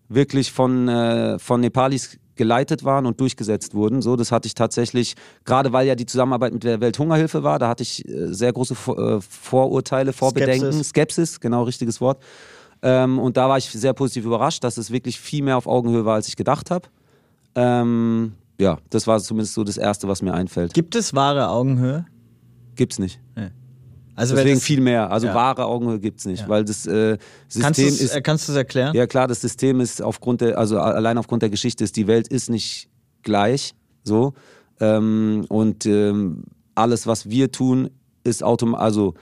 wirklich von, äh, von Nepalis geleitet waren und durchgesetzt wurden. So, das hatte ich tatsächlich, gerade weil ja die Zusammenarbeit mit der Welthungerhilfe war, da hatte ich äh, sehr große äh, Vorurteile, Vorbedenken, Skepsis, Skepsis genau richtiges Wort. Ähm, und da war ich sehr positiv überrascht, dass es wirklich viel mehr auf Augenhöhe war, als ich gedacht habe. Ähm, ja, das war zumindest so das Erste, was mir einfällt. Gibt es wahre Augenhöhe? Gibt's nicht. Nee. Also Deswegen viel mehr. Also ja. wahre Augenhöhe gibt es nicht, ja. weil das äh, System kannst ist. Äh, kannst du es erklären? Ja klar, das System ist aufgrund der, also allein aufgrund der Geschichte ist die Welt ist nicht gleich, so ähm, und ähm, alles, was wir tun, ist automatisch, also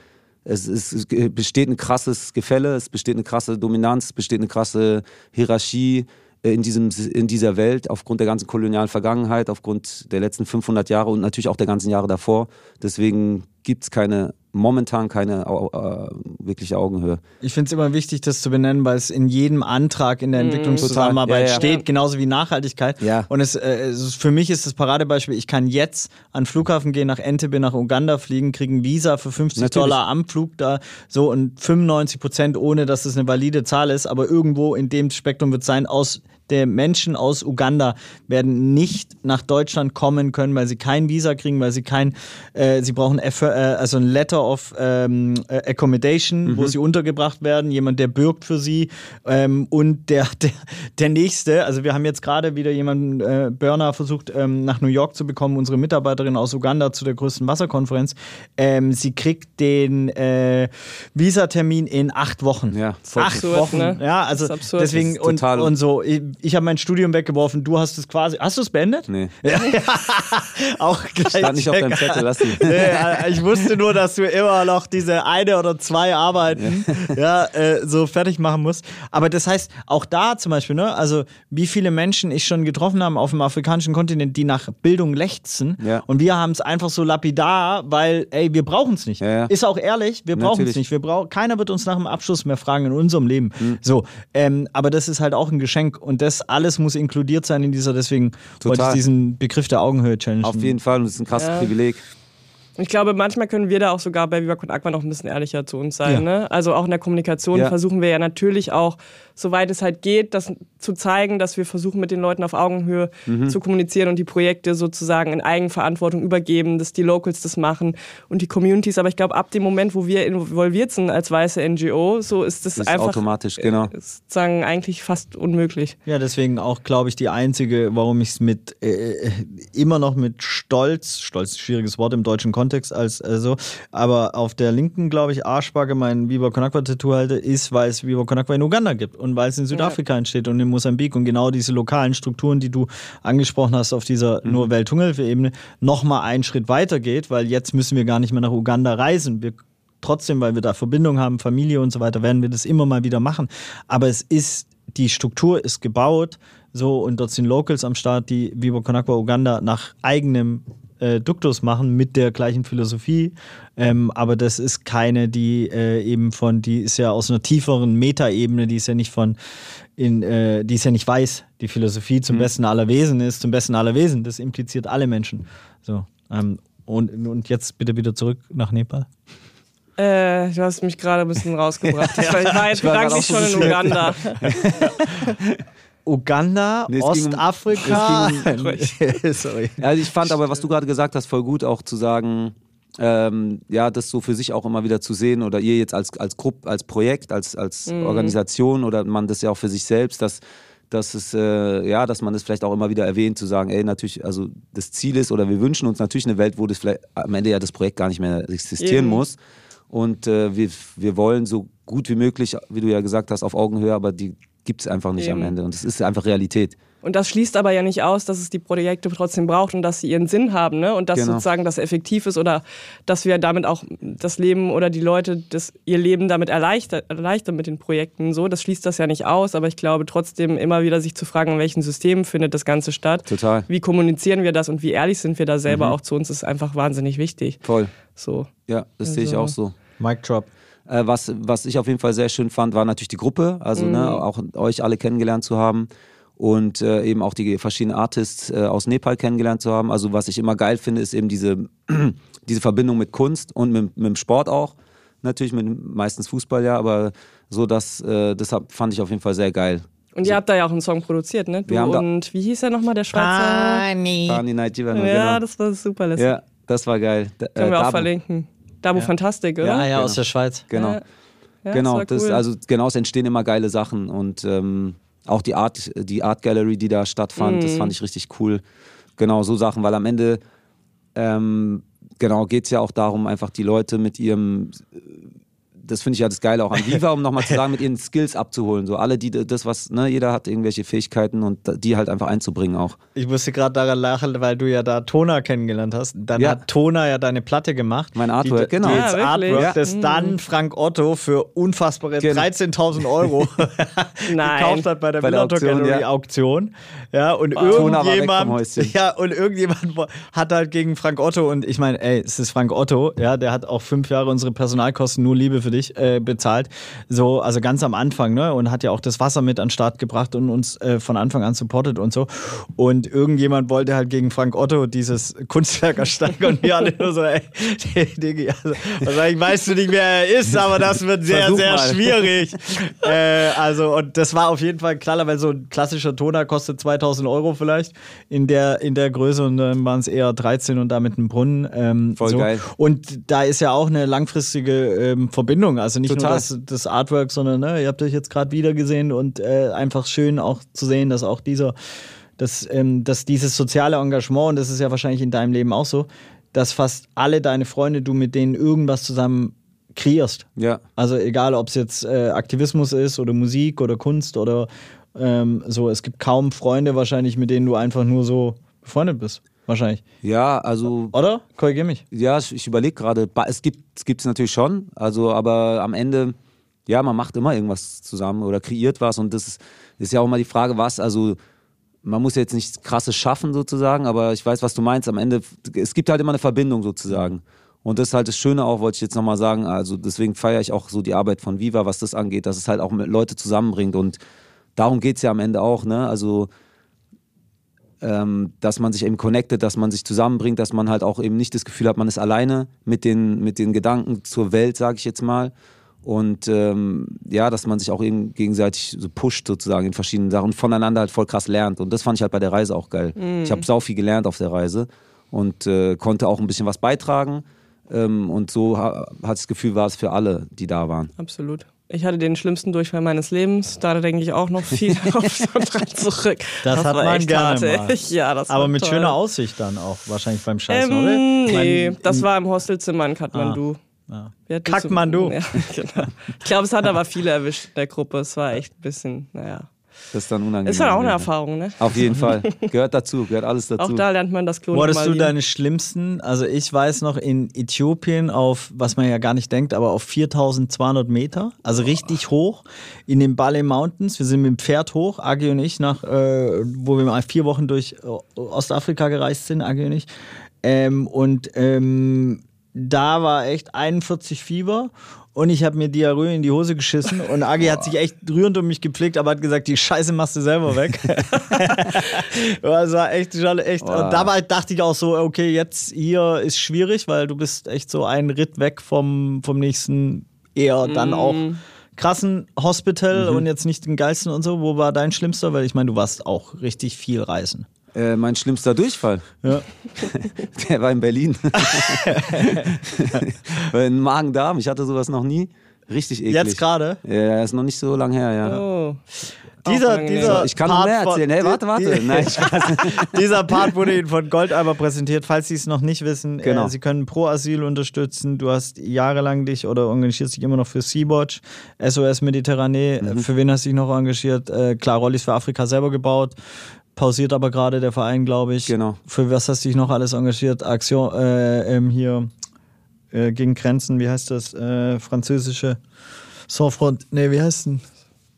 es, ist, es besteht ein krasses Gefälle, es besteht eine krasse Dominanz, es besteht eine krasse Hierarchie äh, in, diesem, in dieser Welt aufgrund der ganzen kolonialen Vergangenheit, aufgrund der letzten 500 Jahre und natürlich auch der ganzen Jahre davor. Deswegen gibt es keine momentan keine äh, wirkliche Augenhöhe. Ich finde es immer wichtig, das zu benennen, weil es in jedem Antrag in der mhm. Entwicklungszusammenarbeit ja, ja. steht, genauso wie Nachhaltigkeit. Ja. Und es, äh, für mich ist das Paradebeispiel, ich kann jetzt an den Flughafen gehen, nach Entebbe, nach Uganda fliegen, kriege ein Visa für 50 Natürlich. Dollar am Flug da, so und 95 Prozent, ohne dass es eine valide Zahl ist, aber irgendwo in dem Spektrum wird sein, aus der Menschen aus Uganda werden nicht nach Deutschland kommen können, weil sie kein Visa kriegen, weil sie kein, äh, sie brauchen äh, also ein Letter of ähm, äh, Accommodation, mhm. wo sie untergebracht werden, jemand, der bürgt für sie ähm, und der, der, der nächste, also wir haben jetzt gerade wieder jemanden, äh, Burner versucht ähm, nach New York zu bekommen, unsere Mitarbeiterin aus Uganda zu der größten Wasserkonferenz. Ähm, sie kriegt den äh, Visatermin in acht Wochen. Ja, acht absurd, Wochen. Ne? Ja, also deswegen und, und so ich habe mein Studium weggeworfen, du hast es quasi. Hast du es beendet? Nee. Ja. auch gleich. Stand nicht auf deinem Zettel, lass ihn. Nee, ich wusste nur, dass du immer noch diese eine oder zwei Arbeiten ja. ja äh, so fertig machen musst. Aber das heißt, auch da zum Beispiel, ne, also wie viele Menschen ich schon getroffen habe auf dem afrikanischen Kontinent, die nach Bildung lechzen. Ja. Und wir haben es einfach so lapidar, weil, ey, wir brauchen es nicht. Ja, Ist auch ehrlich, wir brauchen es nicht. Wir brauch, keiner wird uns nach dem Abschluss mehr fragen in unserem Leben. Mhm. So, ähm, aber das ist halt auch ein Geschenk und das alles muss inkludiert sein in dieser, deswegen Total. wollte ich diesen Begriff der Augenhöhe challengen. Auf jeden Fall, das ist ein krasses ja. Privileg. Ich glaube, manchmal können wir da auch sogar bei Viva Aqua noch ein bisschen ehrlicher zu uns sein. Ja. Ne? Also auch in der Kommunikation ja. versuchen wir ja natürlich auch soweit es halt geht, das zu zeigen, dass wir versuchen, mit den Leuten auf Augenhöhe mhm. zu kommunizieren und die Projekte sozusagen in Eigenverantwortung übergeben, dass die Locals das machen und die Communities. Aber ich glaube, ab dem Moment, wo wir involviert sind als weiße NGO, so ist das, das einfach automatisch, genau. Äh, sozusagen eigentlich fast unmöglich. Ja, deswegen auch, glaube ich, die einzige, warum ich es mit äh, äh, immer noch mit Stolz, Stolz ist ein schwieriges Wort im deutschen Kontext, als äh, so, aber auf der linken, glaube ich, Arschbacke mein Viva Conakwa Tattoo halte, ist, weil es Viva Conakwa in Uganda gibt und weil es in Südafrika ja. entsteht und in Mosambik und genau diese lokalen Strukturen, die du angesprochen hast auf dieser mhm. nur Welthungerhilfe-Ebene, nochmal einen Schritt weiter geht, weil jetzt müssen wir gar nicht mehr nach Uganda reisen. Wir trotzdem, weil wir da Verbindung haben, Familie und so weiter, werden wir das immer mal wieder machen. Aber es ist, die Struktur ist gebaut, so, und dort sind Locals am Start, die Viva Konakwa Uganda nach eigenem äh, Duktus machen mit der gleichen Philosophie. Ähm, aber das ist keine, die äh, eben von, die ist ja aus einer tieferen Metaebene, die ist ja nicht von, in, äh, die ist ja nicht weiß. Die Philosophie zum mhm. Besten aller Wesen ist zum Besten aller Wesen. Das impliziert alle Menschen. So. Ähm, und, und jetzt bitte wieder zurück nach Nepal. Äh, du hast mich gerade ein bisschen rausgebracht. Ich war jetzt gedanklich schon in Uganda. Uganda, nee, Ostafrika. Um, Sorry. Also ich fand aber, was du gerade gesagt hast, voll gut auch zu sagen, ähm, ja, das so für sich auch immer wieder zu sehen oder ihr jetzt als, als Gruppe, als Projekt, als, als mhm. Organisation oder man das ja auch für sich selbst, dass, dass es, äh, ja, dass man das vielleicht auch immer wieder erwähnt, zu sagen, ey, natürlich, also das Ziel ist oder wir wünschen uns natürlich eine Welt, wo das vielleicht am Ende ja das Projekt gar nicht mehr existieren Eben. muss. Und äh, wir, wir wollen so gut wie möglich, wie du ja gesagt hast, auf Augenhöhe, aber die gibt es einfach nicht Eben. am Ende. Und es ist einfach Realität. Und das schließt aber ja nicht aus, dass es die Projekte trotzdem braucht und dass sie ihren Sinn haben, ne? Und dass genau. sozusagen das effektiv ist oder dass wir damit auch das Leben oder die Leute das, ihr Leben damit erleichtern, erleichtern mit den Projekten. So, das schließt das ja nicht aus, aber ich glaube trotzdem immer wieder sich zu fragen, in welchen Systemen findet das Ganze statt. Total. Wie kommunizieren wir das und wie ehrlich sind wir da selber mhm. auch zu uns, ist einfach wahnsinnig wichtig. Voll. So. Ja, das also. sehe ich also auch so. Mic drop. Äh, was, was ich auf jeden Fall sehr schön fand, war natürlich die Gruppe, also ne, mhm. ne, auch euch alle kennengelernt zu haben und äh, eben auch die verschiedenen Artists äh, aus Nepal kennengelernt zu haben. Also was ich immer geil finde, ist eben diese, diese Verbindung mit Kunst und mit, mit dem Sport auch. Natürlich mit meistens Fußball, ja, aber so das, äh, das fand ich auf jeden Fall sehr geil. Und ihr habt da ja auch einen Song produziert, ne? Du und wie hieß er nochmal, der Schwarze? Pani. Pani Night Ja, genau. das war super. Lustig. Ja, das war geil. Da, Können wir auch verlinken. Dabo ja. Fantastik, oder? Ja, ja, genau. aus der Schweiz. Genau. Ja. Ja, genau, das, cool. also genau, es entstehen immer geile Sachen und ähm, auch die Art, die Art Gallery, die da stattfand, mm. das mhm. fand ich richtig cool. Genau, so Sachen, weil am Ende ähm, genau geht es ja auch darum, einfach die Leute mit ihrem das finde ich ja das Geile auch an Viva, um nochmal zu sagen, mit ihren Skills abzuholen. So alle, die das, was, ne, jeder hat irgendwelche Fähigkeiten und die halt einfach einzubringen auch. Ich musste gerade daran lachen, weil du ja da Tona kennengelernt hast. Dann ja. hat Tona ja deine Platte gemacht. Mein Artwork, die, genau. Die ja, Artwork, ja. das mhm. dann Frank Otto für unfassbare genau. 13.000 Euro gekauft hat bei der, bei der Auktion, Gallery ja. Auktion. Ja, und wow. irgendjemand, ja, und irgendjemand hat halt gegen Frank Otto und ich meine, ey, es ist Frank Otto, ja, der hat auch fünf Jahre unsere Personalkosten nur Liebe für dich äh, bezahlt. So, also ganz am Anfang, ne? Und hat ja auch das Wasser mit an den Start gebracht und uns äh, von Anfang an supportet und so. Und irgendjemand wollte halt gegen Frank Otto dieses Kunstwerk ersteigen und wir alle nur so, ey, Digi, also, wahrscheinlich weißt du nicht, wer er ist, aber das wird sehr, Versuch sehr mal. schwierig. äh, also, und das war auf jeden Fall klar, weil so ein klassischer Toner kostet 2000 Euro vielleicht in der, in der Größe und dann waren es eher 13 und damit ein Brunnen. Ähm, Voll so. geil. Und da ist ja auch eine langfristige ähm, Verbindung. Also nicht Total. nur das, das, Artwork, sondern ne, ihr habt euch jetzt gerade wieder gesehen und äh, einfach schön auch zu sehen, dass auch dieser, dass, ähm, dass dieses soziale Engagement, und das ist ja wahrscheinlich in deinem Leben auch so, dass fast alle deine Freunde, du mit denen irgendwas zusammen kreierst. Ja. Also egal, ob es jetzt äh, Aktivismus ist oder Musik oder Kunst oder ähm, so. Es gibt kaum Freunde wahrscheinlich, mit denen du einfach nur so befreundet bist. Wahrscheinlich. Ja, also. Oder? Korrigiere mich. Ja, ich überlege gerade. Es gibt es gibt's natürlich schon. Also, aber am Ende, ja, man macht immer irgendwas zusammen oder kreiert was. Und das ist, ist ja auch immer die Frage, was. Also, man muss jetzt nichts krasses schaffen sozusagen, aber ich weiß, was du meinst. Am Ende, es gibt halt immer eine Verbindung sozusagen. Und das ist halt das Schöne auch, wollte ich jetzt nochmal sagen. Also, deswegen feiere ich auch so die Arbeit von Viva, was das angeht, dass es halt auch Leute zusammenbringt. Und darum geht es ja am Ende auch, ne? Also, ähm, dass man sich eben connectet, dass man sich zusammenbringt, dass man halt auch eben nicht das Gefühl hat, man ist alleine mit den, mit den Gedanken zur Welt, sage ich jetzt mal. Und ähm, ja, dass man sich auch gegenseitig so pusht sozusagen in verschiedenen Sachen und voneinander halt voll krass lernt. Und das fand ich halt bei der Reise auch geil. Mhm. Ich habe sau viel gelernt auf der Reise und äh, konnte auch ein bisschen was beitragen. Ähm, und so ha hat das Gefühl, war es für alle, die da waren. Absolut. Ich hatte den schlimmsten Durchfall meines Lebens. Da denke ich auch noch viel auf dran zurück. Das, das hat man gerne mal. Ja, das Aber mit toll. schöner Aussicht dann auch wahrscheinlich beim Scheißen, ähm, oder? Nee, mein, das war im Hostelzimmer in Kathmandu. Ah. Ja. Kackmandu. Ja, genau. Ich glaube, es hat aber viele erwischt in der Gruppe. Es war echt ein bisschen, naja. Das ist dann unangenehm. Ist ja auch eine Erfahrung, ne? Auf jeden Fall. Gehört dazu, gehört alles dazu. Auch da lernt man das Klonen. Wo hattest du deine schlimmsten? Also ich weiß noch in Äthiopien auf, was man ja gar nicht denkt, aber auf 4200 Meter, also richtig hoch, in den Bale Mountains. Wir sind mit dem Pferd hoch, Agi und ich, nach, äh, wo wir mal vier Wochen durch äh, Ostafrika gereist sind, Agi und ich. Ähm, und ähm, da war echt 41 Fieber und ich habe mir Diarrhoe in die Hose geschissen und Agi hat sich echt rührend um mich gepflegt, aber hat gesagt, die Scheiße machst du selber weg. das war echt schon echt. Wow. Und dabei dachte ich auch so, okay, jetzt hier ist schwierig, weil du bist echt so ein Ritt weg vom, vom nächsten eher dann mm. auch krassen Hospital mhm. und jetzt nicht den geilsten und so. Wo war dein schlimmster? Weil ich meine, du warst auch richtig viel reisen. Äh, mein schlimmster Durchfall. Ja. Der war in Berlin. in Magen-Darm. Ich hatte sowas noch nie. Richtig eklig. Jetzt gerade? Ja, ist noch nicht so lange her, ja. Oh. Dieser, dieser ich kann Part noch mehr erzählen. Hey, warte, warte. Nein, dieser Part wurde Ihnen von Goldalber präsentiert. Falls Sie es noch nicht wissen, genau. äh, Sie können Pro Asyl unterstützen. Du hast jahrelang dich oder engagierst dich immer noch für Sea-Watch, SOS Mediterranee. Mhm. Für wen hast du dich noch engagiert? Äh, klar, Rollis für Afrika selber gebaut pausiert aber gerade der Verein, glaube ich. Genau. Für was hast du dich noch alles engagiert? Aktion äh, ähm, hier äh, gegen Grenzen, wie heißt das? Äh, französische Sans-Front, nee, wie heißt denn?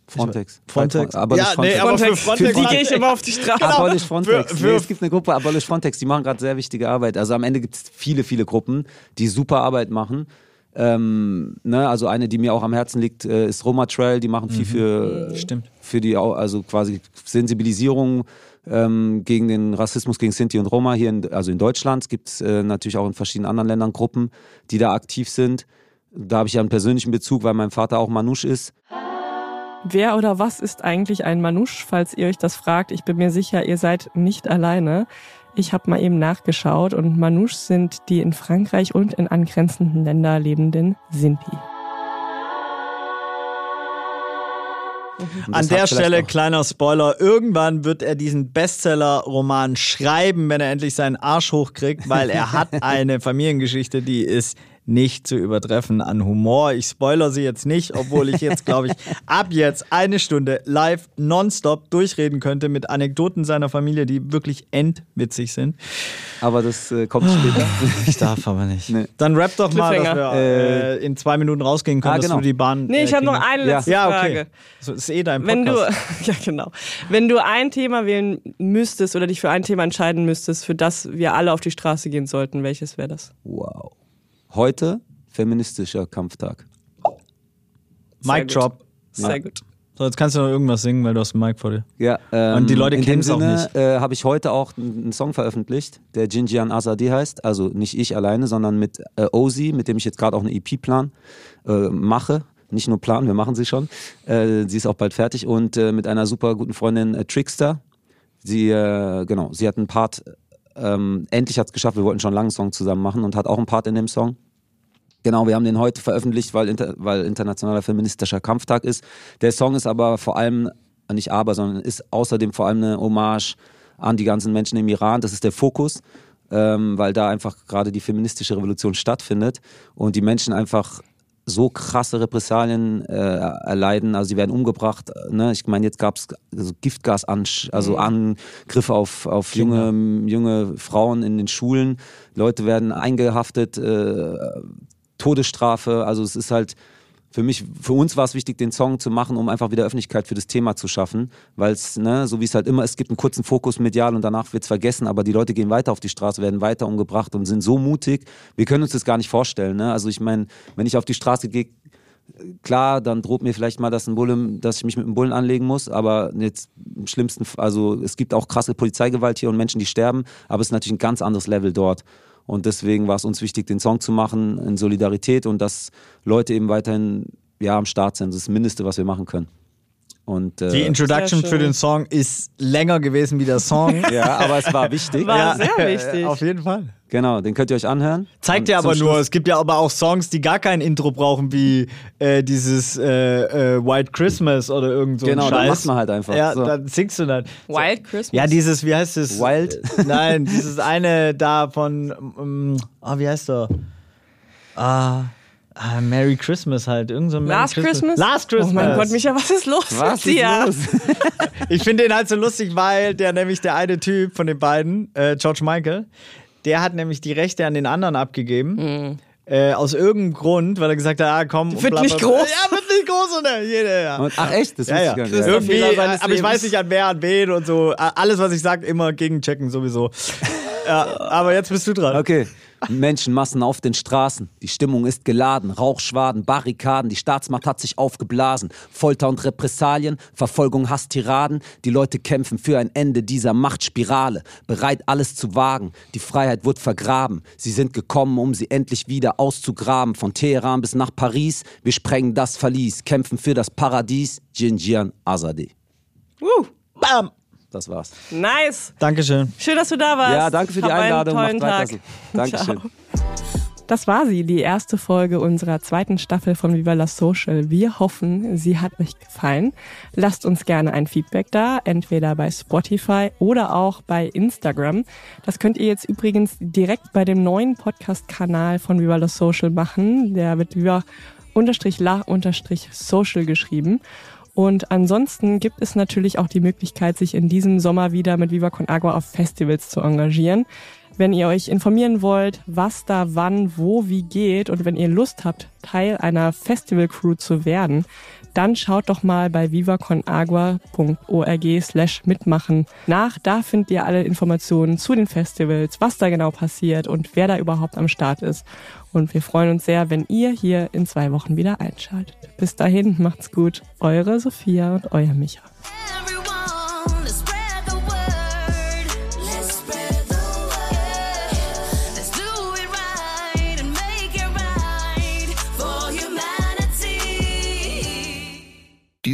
Frontex. Frontex. Abolish ja, Frontex. Nee, aber für Frontex. Für die gehe ich immer auf die Straße. Genau. Abolish Frontex. Für, für nee, es gibt eine Gruppe, Abolish Frontex, die machen gerade sehr wichtige Arbeit. Also am Ende gibt es viele, viele Gruppen, die super Arbeit machen. Ähm, ne, also eine, die mir auch am Herzen liegt, äh, ist Roma Trail. Die machen viel mhm. für, Stimmt. für die, also quasi Sensibilisierung ähm, gegen den Rassismus gegen Sinti und Roma hier, in, also in Deutschland. gibt es äh, natürlich auch in verschiedenen anderen Ländern Gruppen, die da aktiv sind. Da habe ich ja einen persönlichen Bezug, weil mein Vater auch Manusch ist. Wer oder was ist eigentlich ein Manusch, falls ihr euch das fragt? Ich bin mir sicher, ihr seid nicht alleine. Ich habe mal eben nachgeschaut und Manouche sind die in Frankreich und in angrenzenden Ländern lebenden Sinti. Mhm. An der Stelle, kleiner Spoiler, irgendwann wird er diesen Bestseller-Roman schreiben, wenn er endlich seinen Arsch hochkriegt, weil er hat eine Familiengeschichte, die ist nicht zu übertreffen an Humor. Ich spoiler sie jetzt nicht, obwohl ich jetzt, glaube ich, ab jetzt eine Stunde live nonstop durchreden könnte mit Anekdoten seiner Familie, die wirklich endwitzig sind. Aber das äh, kommt später. Ich darf aber nicht. Nee. Dann rap doch mal, dass wir äh, in zwei Minuten rausgehen können, ah, genau. dass du die Bahn. Nee, ich äh, habe noch eine letzte ja. Frage. Ja, okay. Das ist eh dein Podcast. Wenn du, ja, genau. Wenn du ein Thema wählen müsstest oder dich für ein Thema entscheiden müsstest, für das wir alle auf die Straße gehen sollten, welches wäre das? Wow. Heute feministischer Kampftag. Mic Drop. Sehr ja. gut. So, jetzt kannst du noch irgendwas singen, weil du hast einen Mic vor dir. Ja, ähm, und die Leute kennen es auch nicht. Äh, habe ich heute auch einen Song veröffentlicht, der Jinjian Azadi heißt. Also nicht ich alleine, sondern mit äh, Ozi, mit dem ich jetzt gerade auch eine EP plan äh, mache. Nicht nur planen, wir machen sie schon. Äh, sie ist auch bald fertig und äh, mit einer super guten Freundin äh, Trickster. Sie, genau, sie hat einen Part ähm, endlich hat es geschafft, wir wollten schon einen langen Song zusammen machen und hat auch einen Part in dem Song. Genau, wir haben den heute veröffentlicht, weil, inter, weil Internationaler Feministischer Kampftag ist. Der Song ist aber vor allem, nicht aber, sondern ist außerdem vor allem eine Hommage an die ganzen Menschen im Iran. Das ist der Fokus, ähm, weil da einfach gerade die feministische Revolution stattfindet und die Menschen einfach so krasse Repressalien äh, erleiden. Also sie werden umgebracht. Ne? Ich meine, jetzt gab es also Giftgas, also mhm. Angriffe auf, auf junge, junge Frauen in den Schulen. Leute werden eingehaftet. Äh, Todesstrafe. Also es ist halt für mich, für uns war es wichtig, den Song zu machen, um einfach wieder Öffentlichkeit für das Thema zu schaffen, weil es, ne, so wie es halt immer, es gibt einen kurzen Fokus medial und danach wird es vergessen, aber die Leute gehen weiter auf die Straße, werden weiter umgebracht und sind so mutig. Wir können uns das gar nicht vorstellen. Ne? Also ich meine, wenn ich auf die Straße gehe, klar, dann droht mir vielleicht mal, dass, ein Bulle, dass ich mich mit einem Bullen anlegen muss, aber jetzt im schlimmsten, also es gibt auch krasse Polizeigewalt hier und Menschen, die sterben, aber es ist natürlich ein ganz anderes Level dort. Und deswegen war es uns wichtig, den Song zu machen in Solidarität und dass Leute eben weiterhin ja, am Start sind. Das ist das Mindeste, was wir machen können. Und, äh, die Introduction für den Song ist länger gewesen wie der Song. ja, aber es war wichtig. War ja, sehr wichtig. Auf jeden Fall. Genau, den könnt ihr euch anhören. Zeigt ja aber nur, es gibt ja aber auch Songs, die gar kein Intro brauchen, wie äh, dieses äh, äh, White Christmas oder irgend so Genau, dann macht man halt einfach. Ja, so. dann singst du dann. Wild Christmas? Ja, dieses, wie heißt es? Wild? Nein, dieses eine da von, um, oh, wie heißt der? Ah... Ah, Merry Christmas halt. Irgend so Last Christmas. Christmas. Last Christmas. Oh mein Gott, Micha, was ist los was mit dir? Los? ich finde den halt so lustig, weil der nämlich der eine Typ von den beiden, äh, George Michael, der hat nämlich die Rechte an den anderen abgegeben. Mhm. Äh, aus irgendeinem Grund, weil er gesagt hat, ah komm. Wird nicht groß. Ja, wird nicht groß. Und, jeder, ja. Und, ach echt? Das ja, ja. Gar nicht. Irgendwie, aber ich weiß nicht an wer, an wen und so. Alles, was ich sage, immer gegenchecken sowieso. ja, aber jetzt bist du dran. Okay. Menschenmassen auf den Straßen. Die Stimmung ist geladen. Rauchschwaden, Barrikaden. Die Staatsmacht hat sich aufgeblasen. Folter und Repressalien, Verfolgung, Hass, Tiraden. Die Leute kämpfen für ein Ende dieser Machtspirale. Bereit, alles zu wagen. Die Freiheit wird vergraben. Sie sind gekommen, um sie endlich wieder auszugraben. Von Teheran bis nach Paris. Wir sprengen das Verlies. Kämpfen für das Paradies. Jinjian Azadi. Uh. Bam! Das war's. Nice. Dankeschön. Schön, dass du da warst. Ja, danke für die Hab Einladung. Einen tollen Tag. Dankeschön. Das war sie, die erste Folge unserer zweiten Staffel von Viva la Social. Wir hoffen, sie hat euch gefallen. Lasst uns gerne ein Feedback da, entweder bei Spotify oder auch bei Instagram. Das könnt ihr jetzt übrigens direkt bei dem neuen Podcast-Kanal von Viva la Social machen. Der wird Viva unterstrich la unterstrich social geschrieben. Und ansonsten gibt es natürlich auch die Möglichkeit, sich in diesem Sommer wieder mit Viva Con Agua auf Festivals zu engagieren. Wenn ihr euch informieren wollt, was da wann, wo, wie geht und wenn ihr Lust habt, Teil einer Festival-Crew zu werden, dann schaut doch mal bei vivaconagua.org slash mitmachen nach. Da findet ihr alle Informationen zu den Festivals, was da genau passiert und wer da überhaupt am Start ist. Und wir freuen uns sehr, wenn ihr hier in zwei Wochen wieder einschaltet. Bis dahin, macht's gut. Eure Sophia und euer Micha.